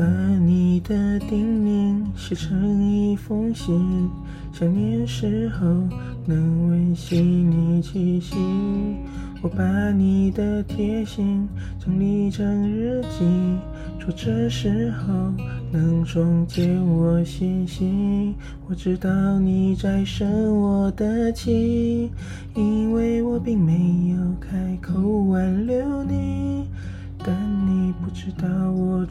把你的叮咛写成一封信，想念时候能温习你气息。我把你的贴心整理成日记，说这时候能终结我心。我知道你在生我的气，因为我并没有开口挽留你。但你不知道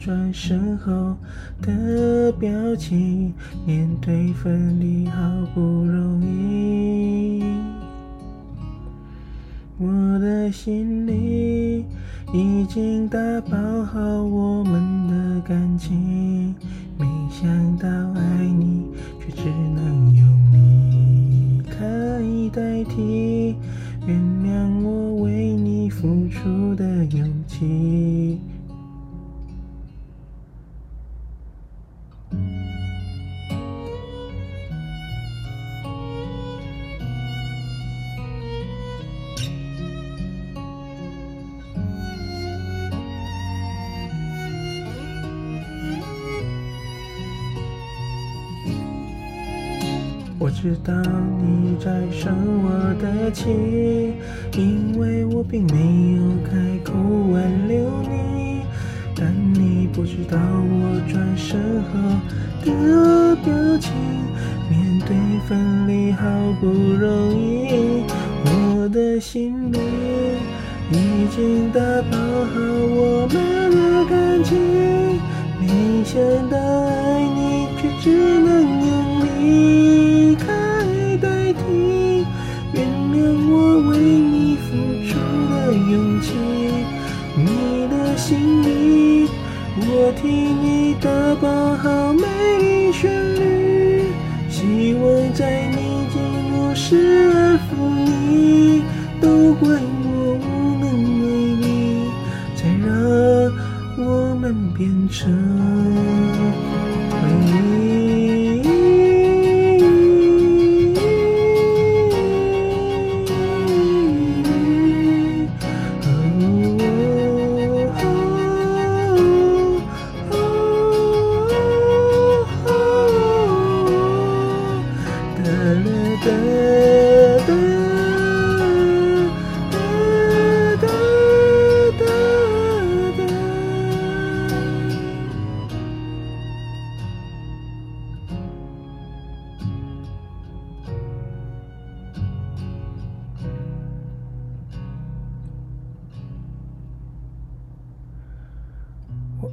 转身后的表情，面对分离好不容易，我的心里已经打包好我们的感情，没想到爱你却只能用离开代替。原谅我为你付出的勇气。我知道你在生我的气，因为我并没有开口挽留你。但你不知道我转身后的表情，面对分离好不容易，我的心里已经打包好我们的感情，没想到爱你却只能起，你的心里，我替你打包好美丽旋律，希望在你寂寞时安抚你，都怪我无能为力，才让我们变成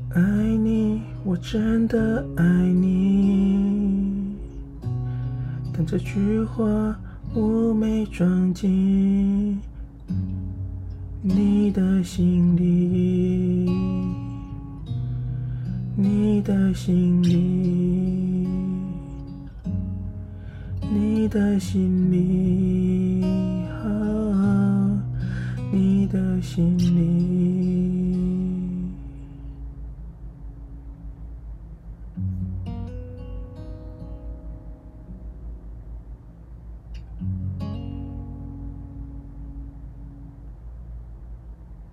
爱你，我真的爱你，但这句话我没装进你的心里，你的心里，你的心里，啊，你的心里。Mm-hmm.